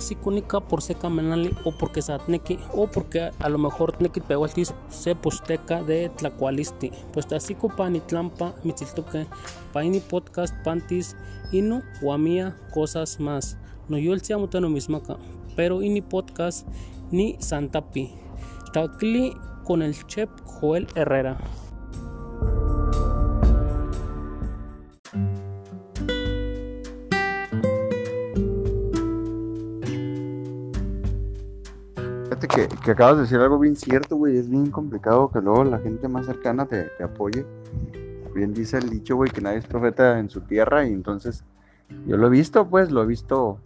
Así cúnica por seca menali o porque satneki o porque a lo mejor tneki pehualtis se posteca de tlacualisti. Pues así pani tlampa mitziltoque paini podcast pantis inu guamia cosas más. No yo el no mismaca pero ini podcast ni santapi. Takli con el chef Joel Herrera que, acabas de decir algo bien cierto, güey. Es bien complicado que luego la gente más cercana te, apoye. Bien dice el dicho, güey, que nadie es profeta en su tierra. Y entonces, yo lo he visto, pues, lo he visto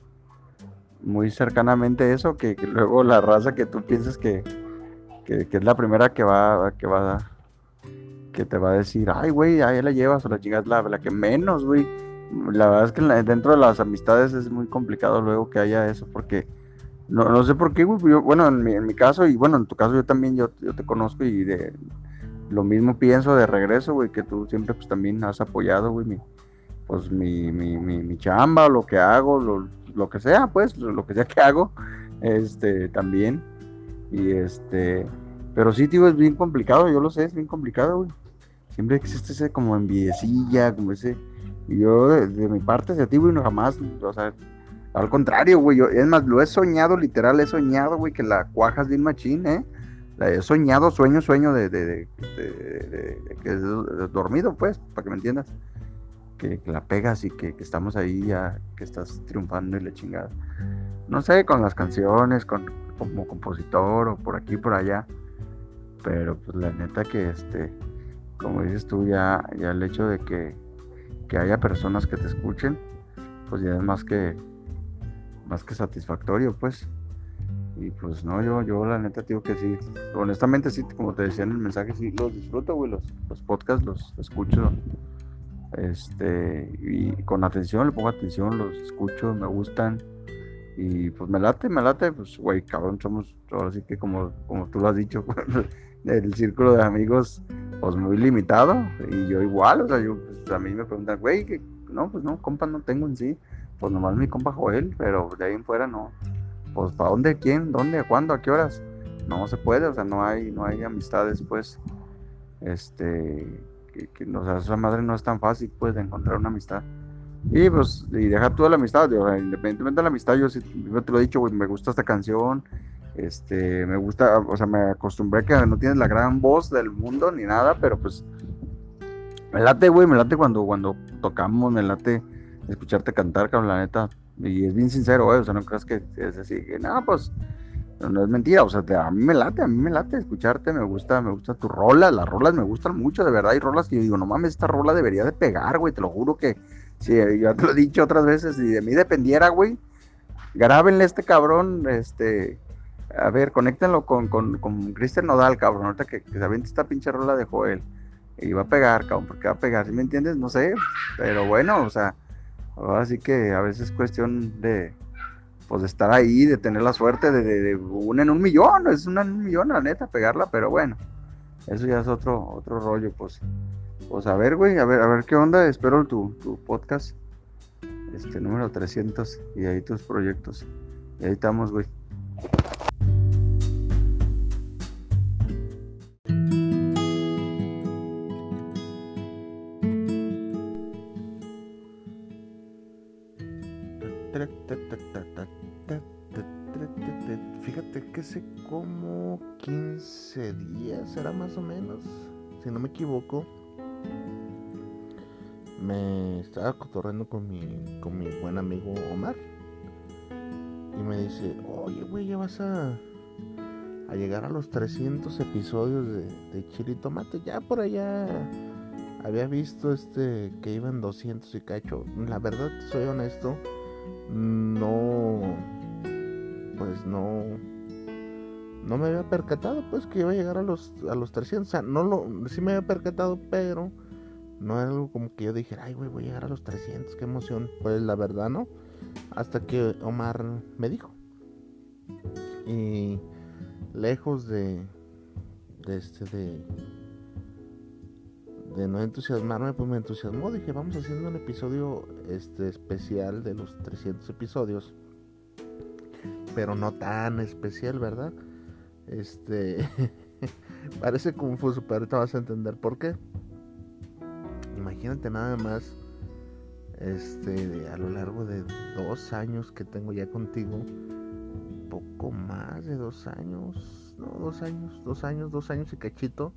muy cercanamente eso. Que, luego la raza que tú piensas que, es la primera que va, que va, que te va a decir, ay, güey, ahí la llevas o la chingas la, la que menos, güey. La verdad es que dentro de las amistades es muy complicado luego que haya eso, porque no, no sé por qué, güey. bueno, en mi, en mi, caso, y bueno, en tu caso yo también, yo, yo te conozco y de lo mismo pienso de regreso, güey, que tú siempre pues también has apoyado, güey, mi, pues mi, mi, mi, chamba, lo que hago, lo, lo que sea, pues, lo, que sea que hago, este, también. Y este, pero sí, tío, es bien complicado, yo lo sé, es bien complicado, güey. Siempre existe ese como envidiecilla, como ese, y yo de, de mi parte hacia ti, güey, no jamás, o sea, al contrario, güey, es más, lo he soñado, literal, he soñado, güey, que la cuajas bien machín, ¿eh? La he soñado, sueño, sueño de, de, que es dormido, pues, para que me entiendas. Que, la pegas y que, estamos ahí ya, que estás triunfando y la chingada. No sé, con las canciones, con, como compositor o por aquí, por allá. Pero pues la neta que este, como dices tú, ya, ya el hecho de que, que haya personas que te escuchen, pues ya es más que, más que satisfactorio, pues. Y pues no, yo, yo la neta digo que sí. Honestamente sí, como te decía en el mensaje, sí los disfruto, güey. Los, podcasts los escucho. Este, y con atención, le pongo atención, los escucho, me gustan. Y pues me late, me late, pues güey, cabrón, somos, ahora sí que como, como tú lo has dicho, el círculo de amigos, pues muy limitado. Y yo igual, o sea, yo, pues, a mí me preguntan, güey, que no, pues no, compa, no tengo en sí pues nomás mi compa Joel, pero de ahí en fuera no. Pues ¿para dónde? ¿Quién? ¿Dónde? ¿Cuándo? ¿A qué horas? No se puede, o sea, no hay, no hay amistades, pues, este, que, o sea, esa madre no es tan fácil, pues, de encontrar una amistad. Y pues, y dejar toda la amistad, independientemente de la amistad, yo, yo te lo he dicho, güey, me gusta esta canción, este, me gusta, o sea, me acostumbré que no tienes la gran voz del mundo ni nada, pero pues, me late, güey, me late cuando, cuando tocamos, me late escucharte cantar, cabrón, la neta. Y es bien sincero, güey, o sea, no creas que es así, que nada, pues no es mentira, o sea, a mí me late, a mí me late escucharte, me gusta, me gusta tu rola, las rolas me gustan mucho, de verdad, hay rolas que yo digo, no mames, esta rola debería de pegar, güey, te lo juro que, sí, ya te lo he dicho otras veces, si de mí dependiera, güey, grábenle este cabrón, este, a ver, conéctenlo con, con, con Cristian Nodal, cabrón, ahorita que, que se aviente esta pinche rola de Joel, y va a pegar, cabrón, porque va a pegar, ¿sí me entiendes? No sé, pero bueno, o sea, Así que a veces es cuestión de, pues, de estar ahí, de tener la suerte de, de, una en un millón, es una en un millón, la neta, pegarla, pero bueno, eso ya es otro, otro rollo, pues. Pues a ver, güey, a ver, a ver qué onda, espero tu, tu podcast, este número 300, y ahí tus proyectos. Y ahí estamos, güey. 15 días, será más o menos, si no me equivoco, me estaba cotorreando con mi, con mi buen amigo Omar. Y me dice, oye, güey, ya vas a, a llegar a los 300 episodios de, de Chile Tomate. Ya por allá había visto este que iban 200 y cacho. La verdad, soy honesto no, pues no, no me había percatado pues que iba a llegar a los, a los 300. O sea, no lo, sí me había percatado, pero no era algo como que yo dijera, ay, güey, voy a llegar a los 300, qué emoción. Pues la verdad, ¿no? Hasta que Omar me dijo. Y lejos de, de este, de, de no entusiasmarme, pues me entusiasmó. Dije, vamos haciendo un episodio este, especial de los 300 episodios. Pero no tan especial, ¿verdad? Este. parece confuso, pero ahorita vas a entender por qué. Imagínate nada más. Este, a lo largo de dos años que tengo ya contigo, poco más de dos años, no, dos años, dos años, dos años y cachito.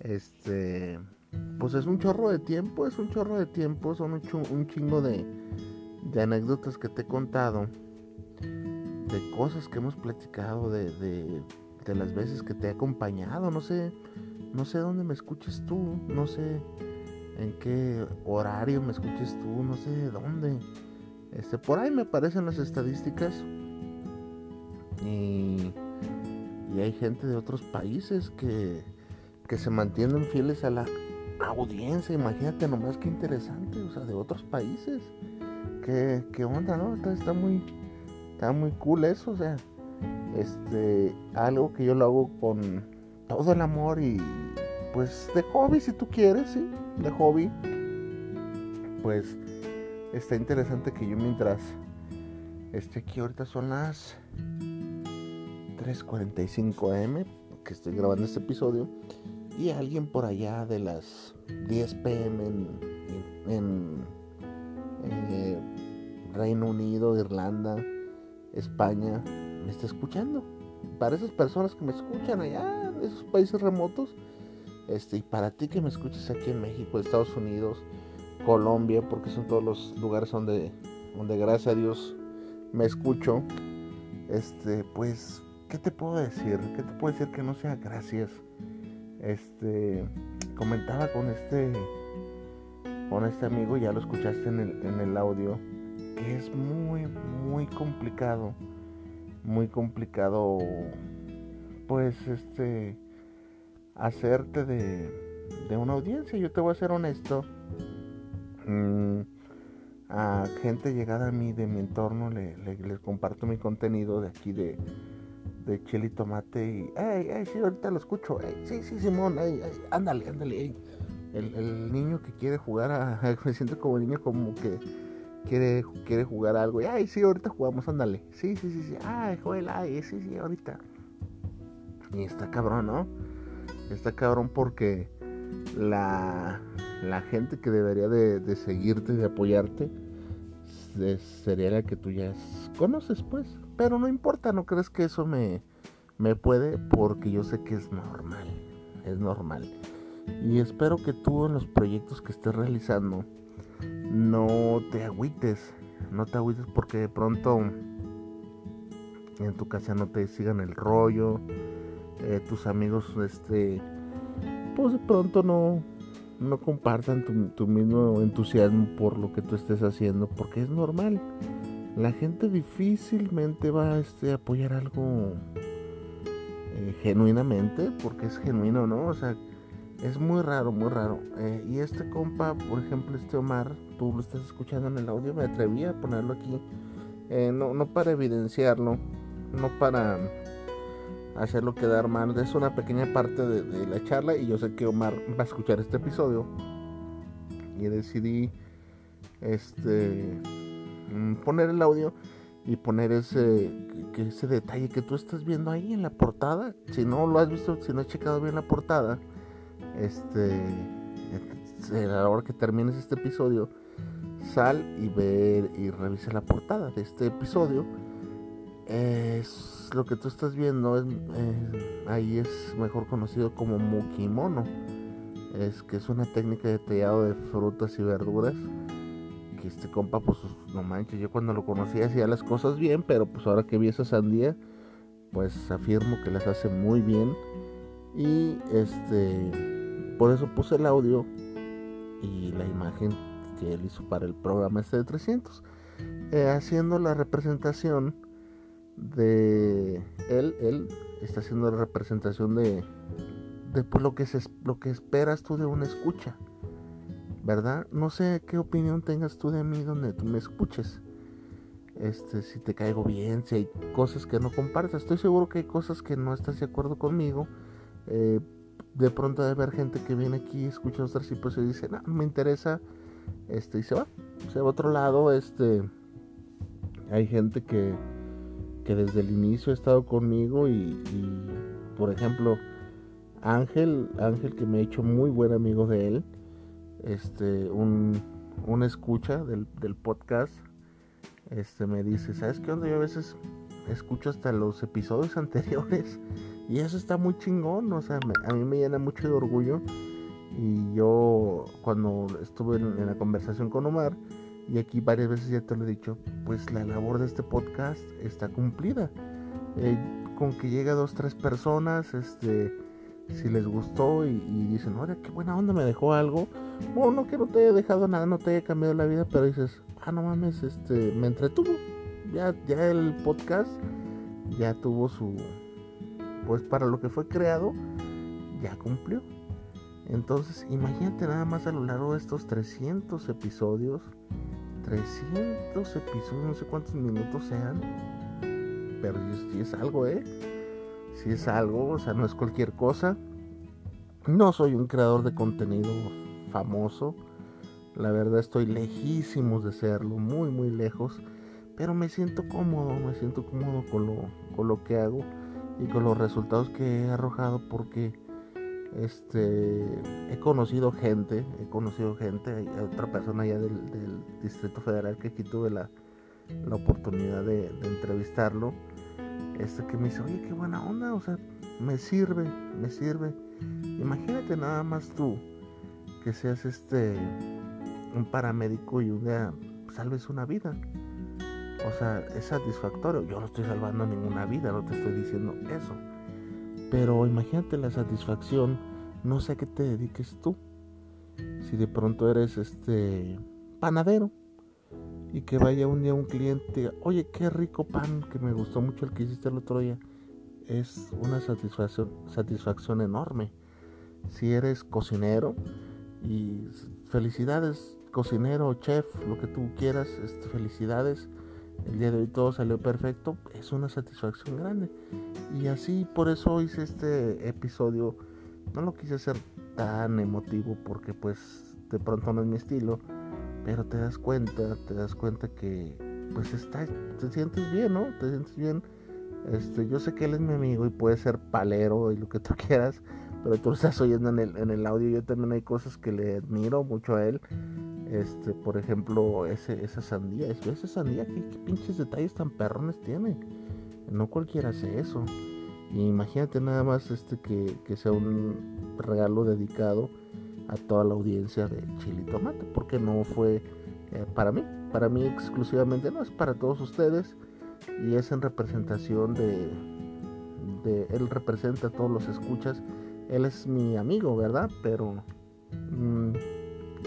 Este, pues es un chorro de tiempo, es un chorro de tiempo, son un, chingo de, de, anécdotas que te he contado, de cosas que hemos platicado, de, de, las veces que te he acompañado, no sé, no sé dónde me escuches tú, no sé en qué horario me escuches tú, no sé de dónde. Este, por ahí me aparecen las estadísticas y, y hay gente de otros países que, que se mantienen fieles a la audiencia, imagínate nomás qué interesante, o sea, de otros países. Qué, qué onda, ¿no? Está, muy está muy cool eso, o sea, este algo que yo lo hago con todo el amor y pues de hobby si tú quieres, sí, de hobby. Pues está interesante que yo mientras este aquí ahorita son las 3:45 am que estoy grabando este episodio y alguien por allá de las 10 pm en, eh, Reino Unido, Irlanda, España, me está escuchando. Para esas personas que me escuchan allá, en esos países remotos, este, y para ti que me escuches aquí en México, Estados Unidos, Colombia, porque son todos los lugares donde, donde gracias a Dios me escucho, este, pues, ¿qué te puedo decir? ¿Qué te puedo decir que no sea gracias? este comentaba con este con este amigo ya lo escuchaste en el, en el audio que es muy muy complicado muy complicado pues este hacerte de, de una audiencia. Yo te voy a ser honesto mm, a gente llegada a mí de mi entorno le, le comparto mi contenido de aquí de de chile y tomate y, ay, ay, sí, ahorita lo escucho, sí, sí, Simón, ay, ándale, ándale, El, el, niño que quiere jugar a, me siento como niño como que quiere, quiere jugar algo, y, ay, sí, ahorita jugamos, ándale, sí, sí, sí, sí, ay, Joel, ay, sí, sí, ahorita. Y está cabrón, ¿no? Está cabrón porque la, la gente que debería de, de seguirte, de apoyarte, sería la que tú ya conoces, pues. Pero no importa, no crees que eso me, me puede porque yo sé que es normal. Es normal. Y espero que tú en los proyectos que estés realizando no te agüites. No te agüites porque de pronto en tu casa no te sigan el rollo. Eh, tus amigos, este, pues de pronto no, no compartan tu, mismo entusiasmo por lo que tú estés haciendo porque es normal la gente difícilmente va este, a apoyar algo eh, genuinamente, porque es genuino, ¿no? O sea, es muy raro, muy raro. Eh, y este compa, por ejemplo, este Omar, tú lo estás escuchando en el audio, me atreví a ponerlo aquí, eh, no, no para evidenciarlo, no para hacerlo quedar mal, es una pequeña parte de, la charla y yo sé que Omar va a escuchar este episodio y decidí este Mm, poner el audio y poner ese, que ese detalle que tú estás viendo ahí en la portada. Si no lo has visto, si no has checado bien la portada, este, a la hora que termines este episodio, sal y ver y revisa la portada de este episodio. Es lo que tú estás viendo, eh, ahí es mejor conocido como Mukimono. Es que es una técnica de tallado de frutas y verduras este compa, pues no manches, yo cuando lo conocí hacía las cosas bien, pero pues ahora que vi esa sandía, pues afirmo que las hace muy bien. Y este, por eso puse el audio y la imagen que él hizo para el programa este de 300. eh, haciendo la representación de él, él está haciendo la representación de, de pues, lo, que se, lo que esperas tú de una escucha, ¿verdad? No sé qué opinión tengas tú de mí donde tú me escuches. Este, si te caigo bien, si hay cosas que no compartas. Estoy seguro que hay cosas que no estás de acuerdo conmigo. Eh, de pronto de haber gente que viene aquí, escucha los tracipos y dice, no, me interesa, este, y se va, se va a otro lado, este, hay gente que, que desde el inicio ha estado conmigo y, por ejemplo, Ángel, Ángel que me ha hecho muy buen amigo de él, este, un, escucha del, del, podcast, este, me dice, ¿sabes qué onda? Yo a veces escucho hasta los episodios anteriores y eso está muy chingón, o sea, a mí me llena mucho de orgullo. Y yo cuando estuve en, la conversación con Omar, y aquí varias veces ya te lo he dicho, pues la labor de este podcast está cumplida. Eh, con que llegue a dos, tres personas, este, si les gustó y, dicen, oye, qué buena onda, me dejó algo. Bueno, no que no te haya dejado nada, no te haya cambiado la vida, pero dices, ah, no mames, este, me entretuvo. Ya, ya el podcast ya tuvo su, pues para lo que fue creado, ya cumplió. Entonces, imagínate nada más a lo largo de estos 300 episodios, 300 episodios, no sé cuántos minutos sean, pero si es algo, ¿eh? Si es algo, o sea, no es cualquier cosa. No soy un creador de contenido famoso, la verdad estoy lejísimos de serlo, muy, muy lejos, pero me siento cómodo, me siento cómodo con lo, con lo que hago y con los resultados que he arrojado porque este he conocido gente, he conocido gente, hay otra persona allá del, Distrito Federal que aquí tuve la, oportunidad de, entrevistarlo, este que me dice, oye, qué buena onda, o sea, me sirve, me sirve. Imagínate nada más tú que seas este un paramédico y un día salves una vida. O sea, es satisfactorio. Yo no estoy salvando ninguna vida, no te estoy diciendo eso. Pero imagínate la satisfacción, no sé a qué te dediques tú. Si de pronto eres este panadero y que vaya un día un cliente, oye, qué rico pan, que me gustó mucho el que hiciste el otro día. Es una satisfacción, satisfacción enorme. Si eres cocinero y felicidades, cocinero, chef, lo que tú quieras, este, felicidades el día de hoy todo salió perfecto, es una satisfacción grande. Y así por eso hice este episodio. No lo quise hacer tan emotivo porque pues de pronto no es mi estilo. Pero te das cuenta, te das cuenta que pues está, te sientes bien, ¿no? Te sientes bien. Este, yo sé que él es mi amigo y puede ser palero y lo que tú quieras, pero tú lo estás oyendo en el, en el audio. Yo también hay cosas que le admiro mucho a él este, por ejemplo, ese, esa sandía, esa sandía, ¿qué, pinches detalles tan perrones tiene. No cualquiera hace eso. Imagínate nada más este que, sea un regalo dedicado a toda la audiencia de Chile y Tomate, porque no fue eh, para mí, para mí exclusivamente, no es para todos ustedes y es en representación de, de él representa a todos los escuchas, él es mi amigo, ¿verdad? Pero mm,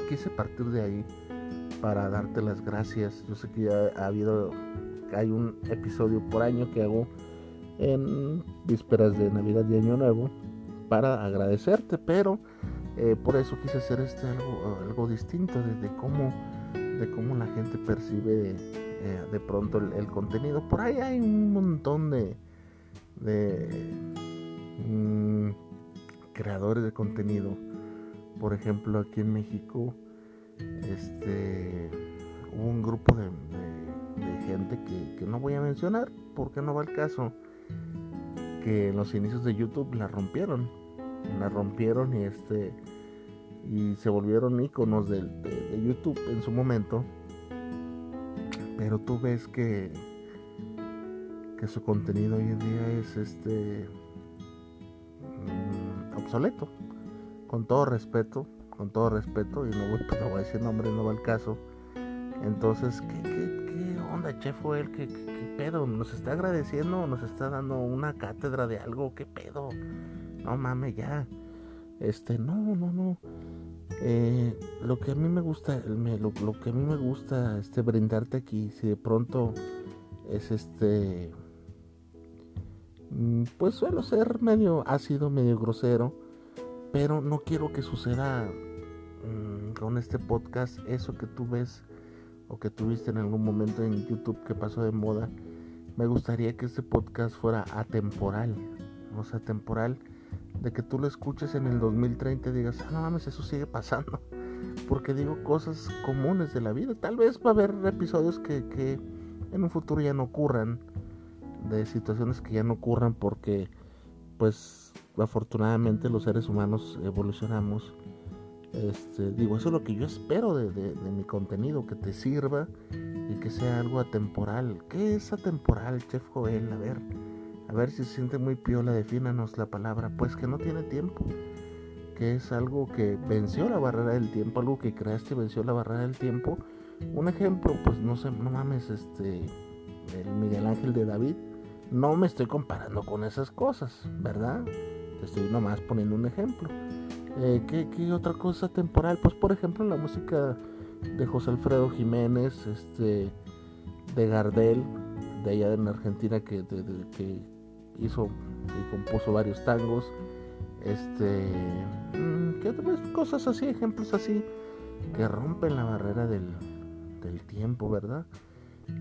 quise partir de ahí para darte las gracias. Yo sé que ya ha habido, hay un episodio por año que hago en vísperas de Navidad y Año Nuevo para agradecerte, pero eh, por eso quise hacer este algo, distinto de, cómo de cómo la gente percibe eh, de pronto el, contenido. Por ahí hay un montón de, de mm, creadores de contenido por ejemplo, aquí en México, este, hubo un grupo de, gente que, no voy a mencionar porque no va el caso, que en los inicios de YouTube la rompieron, la rompieron y este y se volvieron iconos de, YouTube en su momento, pero tú ves que que su contenido hoy en día es este mm, obsoleto con todo respeto, con todo respeto, y no voy, no voy a decir nombre, no va el caso. Entonces, ¿qué, onda, chef él? ¿Qué, ¿Qué, pedo? ¿Nos está agradeciendo? ¿Nos está dando una cátedra de algo? ¿Qué pedo? No mames, ya. Este, no, no, no. Eh, lo que a mí me gusta, lo, lo que a mí me gusta este, brindarte aquí, si de pronto es este, mm, pues suelo ser medio ácido, medio grosero, pero no quiero que suceda mm, con este podcast eso que tú ves o que tuviste en algún momento en YouTube que pasó de moda. Me gustaría que este podcast fuera atemporal, o sea, temporal de que tú lo escuches en el 2030 y digas, ah, no mames, eso sigue pasando. Porque digo cosas comunes de la vida. Tal vez va a haber episodios que, que en un futuro ya no ocurran, de situaciones que ya no ocurran porque, pues, afortunadamente los seres humanos evolucionamos. Este, digo, eso es lo que yo espero de, mi contenido, que te sirva y que sea algo atemporal. ¿Qué es atemporal, Chef Joel? A ver, a ver si se siente muy piola, defínanos la palabra. Pues que no tiene tiempo, que es algo que venció la barrera del tiempo, algo que creaste venció la barrera del tiempo. Un ejemplo, pues no sé, no mames, este, el Miguel Ángel de David. No me estoy comparando con esas cosas, ¿verdad? Te estoy nomás poniendo un ejemplo. Eh, ¿qué, qué otra cosa temporal? Pues por ejemplo la música de José Alfredo Jiménez, este, de Gardel, de allá en Argentina que, que hizo y compuso varios tangos. Este, mm, ¿qué otras cosas así, ejemplos así que rompen la barrera del, del tiempo, ¿verdad?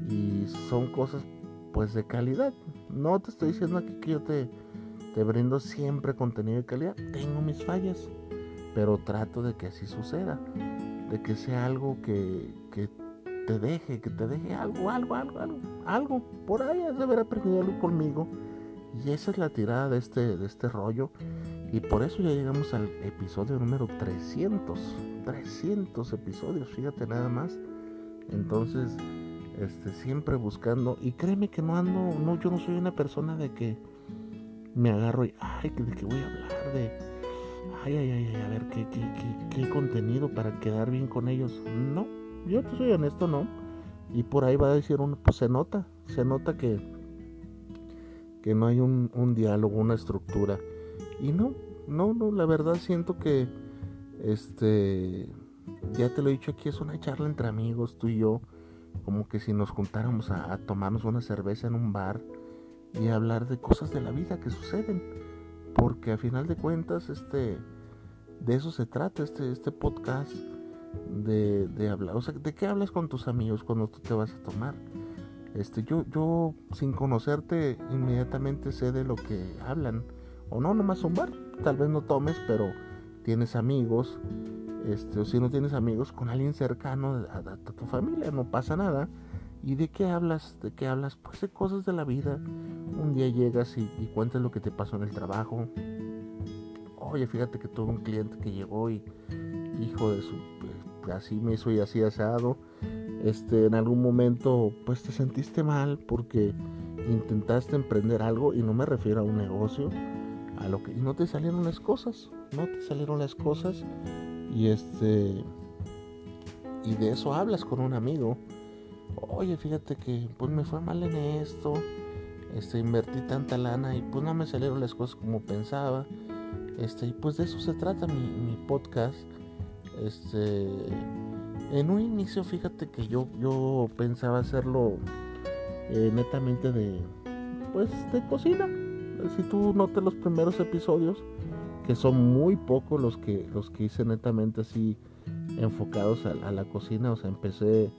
Y son cosas pues de calidad. No te estoy diciendo aquí que yo te, te brindo siempre contenido de calidad. Tengo mis fallas, pero trato de que así suceda. De que sea algo que, que te deje, que te deje algo, algo, algo, algo, algo. Por ahí has de haber aprendido algo conmigo. Y esa es la tirada de este, de este rollo. Y por eso ya llegamos al episodio número 300. 300 episodios, fíjate nada más. Entonces, este, siempre buscando. Y créeme que no ando, no, yo no soy una persona de que me agarro y, ay, ¿de qué voy a hablar? De, ay, ay, ay, a ver, ¿qué, qué, qué, qué contenido para quedar bien con ellos? No, yo te soy honesto, no. Y por ahí va a decir uno, pues se nota, se nota que, que no hay un, un diálogo, una estructura. Y no, no, no, la verdad siento que, este, ya te lo he dicho aquí, es una charla entre amigos, tú y yo, como que si nos juntáramos a tomarnos una cerveza en un bar y hablar de cosas de la vida que suceden, porque a final de cuentas, este, de eso se trata este, este podcast, de, de hablar, o sea, ¿de qué hablas con tus amigos cuando tú te vas a tomar? Este, yo, yo sin conocerte inmediatamente sé de lo que hablan, o no, nomás un bar, tal vez no tomes, pero tienes amigos, este, o si no tienes amigos, con alguien cercano a- a tu familia, no pasa nada. ¿Y de qué hablas? ¿De qué hablas? Pues de cosas de la vida. Un día llegas y, y cuentas lo que te pasó en el trabajo. Oye, fíjate que tuve un cliente que llegó y hijo de su eh, así me hizo y así asado. Este, en algún momento pues te sentiste mal porque intentaste emprender algo y no me refiero a un negocio, a lo que y no te salieron las cosas, no te salieron las cosas y este y de eso hablas con un amigo. Oye, fíjate que pues me fue mal en esto. Este, invertí tanta lana y pues no me salieron las cosas como pensaba. Este, y pues de eso se trata mi, mi podcast. Este, en un inicio, fíjate que yo, yo pensaba hacerlo eh, netamente de, pues, de cocina. Si tú notas los primeros episodios, que son muy pocos los que, los que hice netamente así enfocados a, a la cocina, o sea, empecé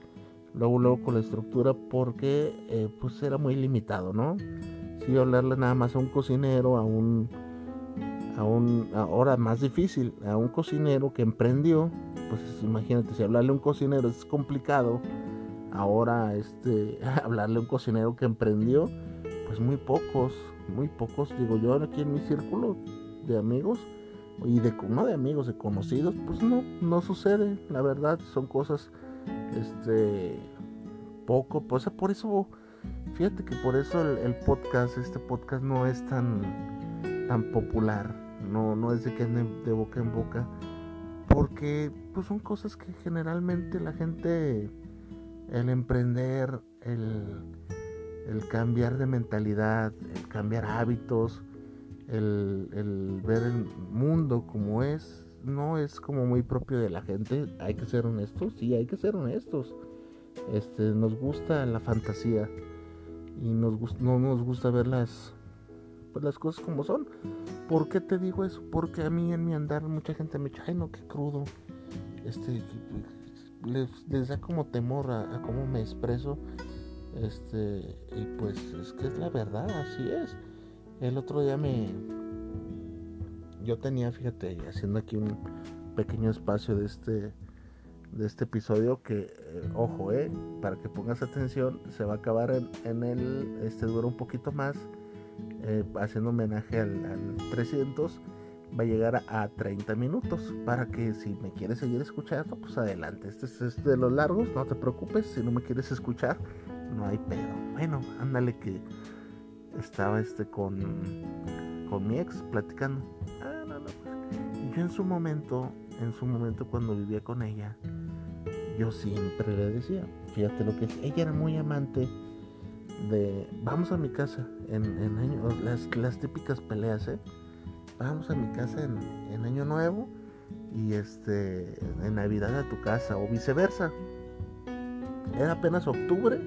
luego, luego con la estructura porque eh, pues era muy limitado, ¿no? Si hablarle nada más a un cocinero, a un a un ahora más difícil, a un cocinero que emprendió, pues imagínate, si hablarle a un cocinero es complicado, ahora este hablarle a un cocinero que emprendió, pues muy pocos, muy pocos, digo yo aquí en mi círculo de amigos y de no de amigos, de conocidos, pues no, no sucede, la verdad, son cosas este poco, pues por eso fíjate que por eso el, podcast, este podcast no es tan tan popular, no, no es de que de boca en boca, porque pues son cosas que generalmente la gente, el emprender, el, el cambiar de mentalidad, el cambiar hábitos, el, el ver el mundo como es, no es como muy propio de la gente. Hay que ser honestos, sí, hay que ser honestos. Este, nos gusta la fantasía y nos no nos gusta ver las, pues, las cosas como son. ¿Por qué te digo eso? Porque a mí en mi andar mucha gente me dice, ay no, qué crudo. Este, les, da como temor a, a, cómo me expreso. Este, y pues es que es la verdad, así es. El otro día me, yo tenía, fíjate, haciendo aquí un pequeño espacio de este de este episodio que eh, ojo eh para que pongas atención se va a acabar en, el este dura un poquito más eh, haciendo homenaje al, 300 va a llegar a, 30 minutos para que si me quieres seguir escuchando pues adelante este es, de los largos no te preocupes si no me quieres escuchar no hay pedo. Bueno ándale que estaba este con con mi ex platicando. Y en su momento, en su momento cuando vivía con ella, yo siempre le decía, fíjate lo que es, ella era muy amante de, vamos a mi casa, en, año, las, las, típicas peleas, ¿eh? Vamos a mi casa en, en año nuevo y este, en Navidad a tu casa o viceversa. Era apenas octubre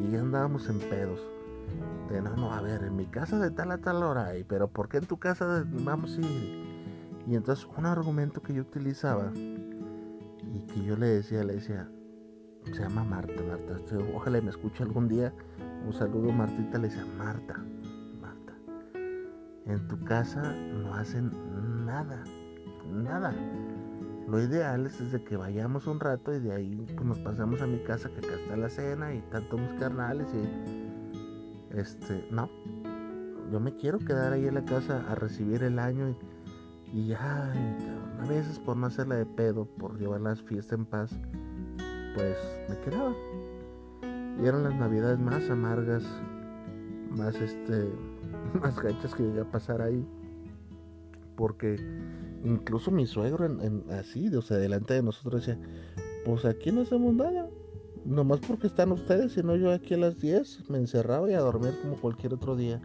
y ya andábamos en pedos. De no, no, a ver, en mi casa de tal a tal hora, pero ¿por qué en tu casa vamos a ir? Y entonces un argumento que yo utilizaba y que yo le decía, le decía, se llama Marta, Marta, ojalá me escuche algún día. Un saludo Martita, le decía, Marta, Marta, en tu casa no hacen nada, nada. Lo ideal es desde que vayamos un rato y de ahí pues, nos pasamos a mi casa que acá está la cena y tanto mis carnales y este, no, yo me quiero quedar ahí en la casa a recibir el año y y ay, a veces por no hacerla de pedo, por llevar las fiestas en paz, pues me quedaba. Y eran las navidades más amargas, más este, más gachas que llegué a pasar ahí. Porque incluso mi suegro en, así, o sea, delante de nosotros decía, pues aquí no hacemos nada. Nomás porque están ustedes, sino yo aquí a las 10 me encerraba y a dormir como cualquier otro día.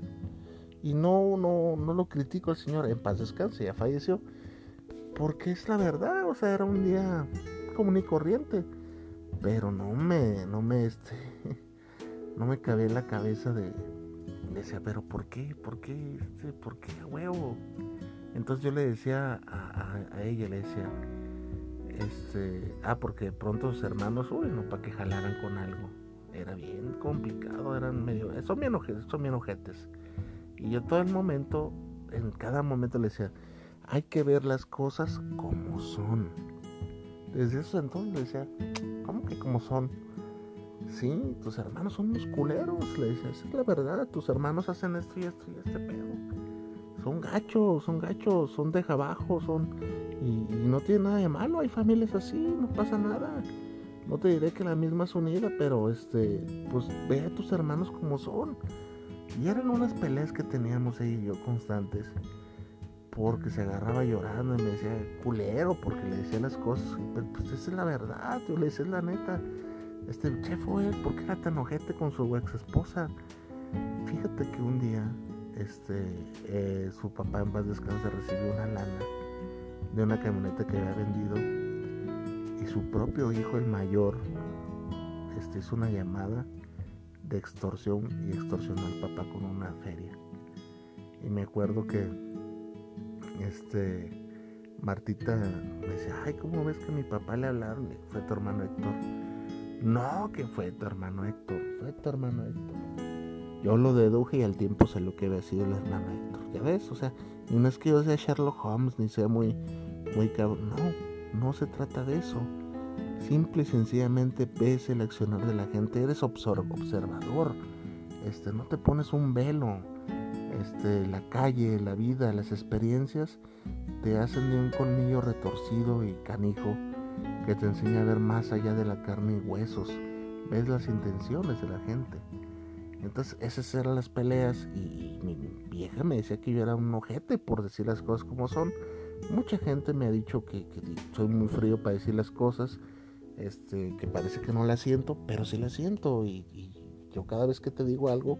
Y no, no, no lo critico al Señor, en paz descanse, ya falleció. Porque es la verdad, o sea, era un día común y corriente. Pero no me, no me, este, no me cabía en la cabeza de, decía, pero ¿por qué? ¿Por qué? Este, ¿Por qué huevo? Entonces yo le decía a, a, ella, le decía, este, ah, porque de pronto sus hermanos, uy, no, para que jalaran con algo. Era bien complicado, eran medio, son bien ojetes, son bien ojetes. Y yo todo el momento, en cada momento le decía, hay que ver las cosas como son. Desde eso entonces le decía, ¿cómo que como son? Sí, tus hermanos son unos culeros, le decía, es la verdad, tus hermanos hacen esto y esto y este pedo. Son gachos, son gachos, son de abajo, son... Y, y, no tiene nada de malo, hay familias así, no pasa nada. No te diré que la misma es unida, pero este, pues ve a tus hermanos como son. Y eran unas peleas que teníamos ella y yo constantes. Porque se agarraba llorando y me decía culero porque le decía las cosas. Pues, pues esa es la verdad, yo le decía la neta. Este che fue ¿por qué era tan ojete con su ex esposa? Fíjate que un día este, eh, su papá en paz descansa recibió una lana de una camioneta que había vendido y su propio hijo, el mayor, este, hizo una llamada de extorsión y extorsionó al papá con una feria. Y me acuerdo que este Martita me decía, ay, ¿cómo ves que mi papá le hablaron? Fue tu hermano Héctor. No, que fue tu hermano Héctor, fue tu hermano Héctor. Yo lo deduje y al tiempo sé lo que había sido el hermano Héctor. Ya ves, o sea, no es que yo sea Sherlock Holmes ni sea muy, muy cabrón. No, no se trata de eso. Simple y sencillamente ves el accionar de la gente, eres observador, este, no te pones un velo, este, la calle, la vida, las experiencias te hacen de un colmillo retorcido y canijo que te enseña a ver más allá de la carne y huesos, ves las intenciones de la gente. Entonces esas eran las peleas y, mi vieja me decía que yo era un ojete por decir las cosas como son. Mucha gente me ha dicho que, que soy muy frío para decir las cosas este, que parece que no la siento, pero sí la siento y, yo cada vez que te digo algo,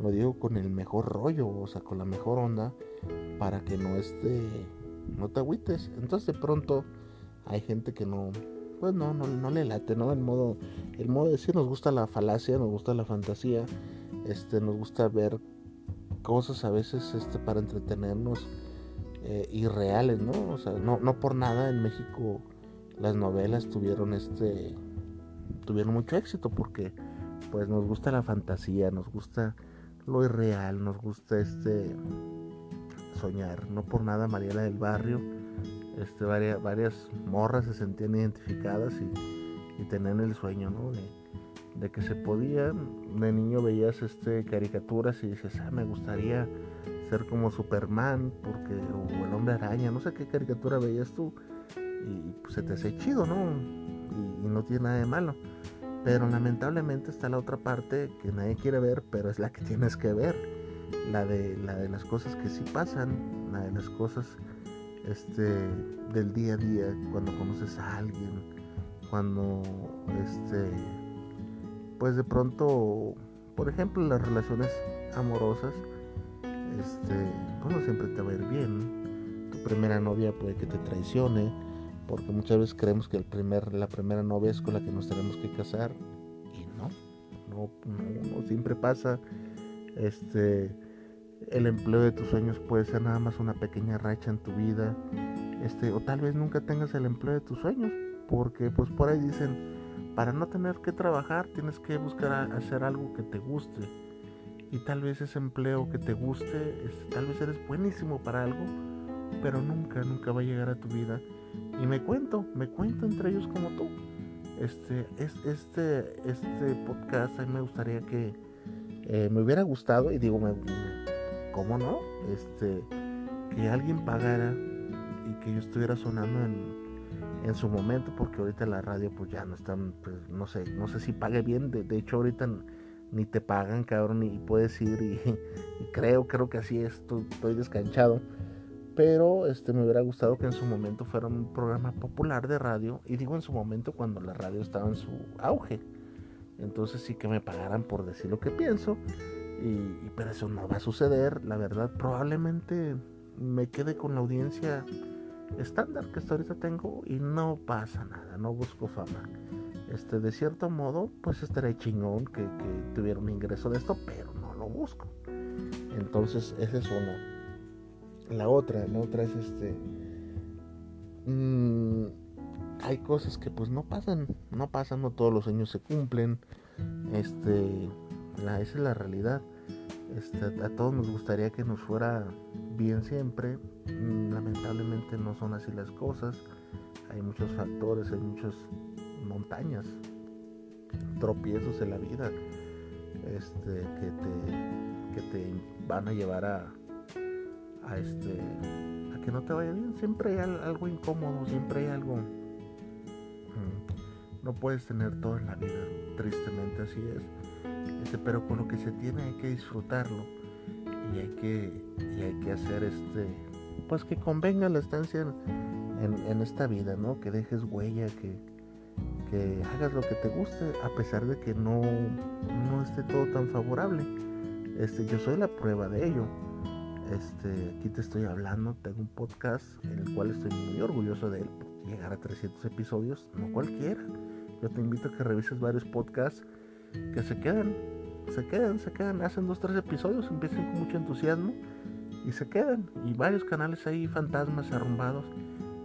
lo digo con el mejor rollo, o sea, con la mejor onda, para que no esté, no te agüites. Entonces de pronto hay gente que no, pues no, no, no le late, ¿no? El modo, el modo de decir nos gusta la falacia, nos gusta la fantasía, este, nos gusta ver cosas a veces este, para entretenernos eh, irreales, ¿no? O sea, no, no por nada en México las novelas tuvieron este tuvieron mucho éxito porque pues nos gusta la fantasía, nos gusta lo irreal, nos gusta este soñar. No por nada Mariela del Barrio, este, varias, varias morras se sentían identificadas y, tenían el sueño, ¿no? De, que se podía. De niño veías este, caricaturas y dices, ah, me gustaría ser como Superman, porque, o el hombre araña, no sé qué caricatura veías tú, y pues, se te hace chido, ¿no? y no tiene nada de malo. Pero lamentablemente está la otra parte que nadie quiere ver, pero es la que tienes que ver. La de, la de las cosas que sí pasan, la de las cosas este, del día a día, cuando conoces a alguien, cuando este, pues de pronto, por ejemplo, las relaciones amorosas, este, pues no siempre te va a ir bien. Tu primera novia puede que te traicione, porque muchas veces creemos que el primer, la primera novia es con la que nos tenemos que casar y no, no, no, siempre pasa. Este, el empleo de tus sueños puede ser nada más una pequeña racha en tu vida, este, o tal vez nunca tengas el empleo de tus sueños, porque pues por ahí dicen, para no tener que trabajar tienes que buscar hacer algo que te guste. Y tal vez ese empleo que te guste, este, tal vez eres buenísimo para algo, pero nunca, nunca va a llegar a tu vida y me cuento, me cuento entre ellos como tú. Este, es, este, este podcast a mí me gustaría que eh, me hubiera gustado y digo, me, ¿cómo no? Este, que alguien pagara y que yo estuviera sonando en, su momento, porque ahorita la radio pues ya no están, pues no sé, no sé si pague bien, de, hecho ahorita ni te pagan, cabrón, y puedes ir y, creo, creo que así es, estoy descanchado pero este me hubiera gustado que en su momento fuera un programa popular de radio y digo en su momento cuando la radio estaba en su auge. Entonces sí que me pagaran por decir lo que pienso y, pero eso no va a suceder. La verdad probablemente me quede con la audiencia estándar que hasta ahorita tengo y no pasa nada no busco fama. Este de cierto modo pues estaría chingón que, que tuviera un ingreso de esto pero no lo busco. Entonces esa es una la otra, la otra es este. Mm, hay cosas que pues no pasan, no pasan, no todos los sueños se cumplen. Este, esa es la realidad. Este, a todos nos gustaría que nos fuera bien siempre. Mm, lamentablemente no son así las cosas. Hay muchos factores, hay muchas montañas, tropiezos en la vida este, que, te, que te van a llevar a, a este a que no te vaya bien. Siempre hay algo incómodo siempre hay algo mm, no puedes tener todo en la vida tristemente así es. Este, pero con lo que se tiene hay que disfrutarlo y hay que y hay que hacer este pues que convenga la estancia en, en, esta vida no que dejes huella que que hagas lo que te guste a pesar de que no no esté todo tan favorable. Este yo soy la prueba de ello este, aquí te estoy hablando, tengo un podcast en el cual estoy muy orgulloso de él, llegar a 300 episodios, no cualquiera. Yo te invito a que revises varios podcasts que se quedan, se quedan, se quedan, hacen dos, tres episodios, empiezan con mucho entusiasmo y se quedan. Y varios canales ahí, fantasmas arrumbados.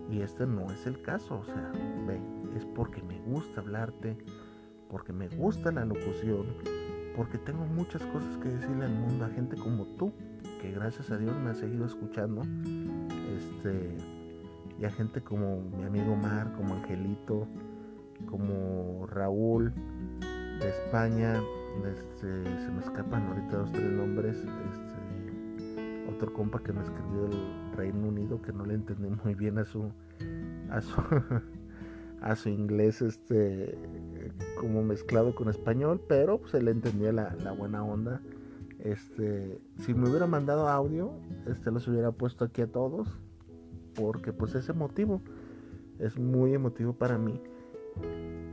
Y este no es el caso, o sea, ve, es porque me gusta hablarte, porque me gusta la locución, porque tengo muchas cosas que decirle al mundo a gente como tú que gracias a Dios me ha seguido escuchando. Este, y a gente como mi amigo Mar, como Angelito, como Raúl de España, este, se me escapan ahorita dos tres nombres, este, otro compa que me escribió del Reino Unido que no le entendí muy bien a su a su a su inglés este como mezclado con español, pero pues, se le entendía la buena onda este, si me hubiera mandado audio, este los hubiera puesto aquí a todos, porque pues ese motivo es muy emotivo para mí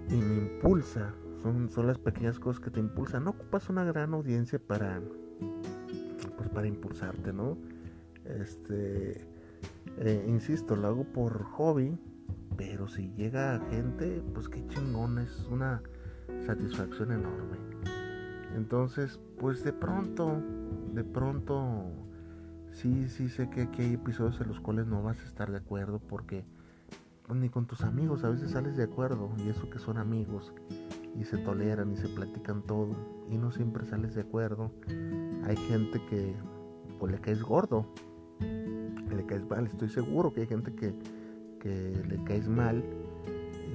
y me impulsa. Son, son las pequeñas cosas que te impulsan. No ocupas una gran audiencia para, pues para impulsarte, ¿no? Este, Eh, insisto, lo hago por hobby, pero si llega gente, pues qué chingón, es una satisfacción enorme. Entonces, pues de pronto, de pronto, sí, sí sé que aquí hay episodios en los cuales no vas a estar de acuerdo porque pues, ni con tus amigos a veces sales de acuerdo y eso que son amigos y se toleran y se platican todo y no siempre sales de acuerdo. Hay gente que pues le caes gordo, le caes mal, estoy seguro que hay gente que, que le caes mal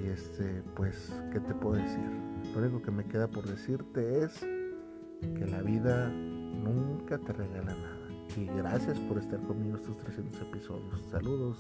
y este pues qué te puedo decir. Lo único que me queda por decirte es que la vida nunca te regala nada. Y gracias por estar conmigo estos 300 episodios. Saludos.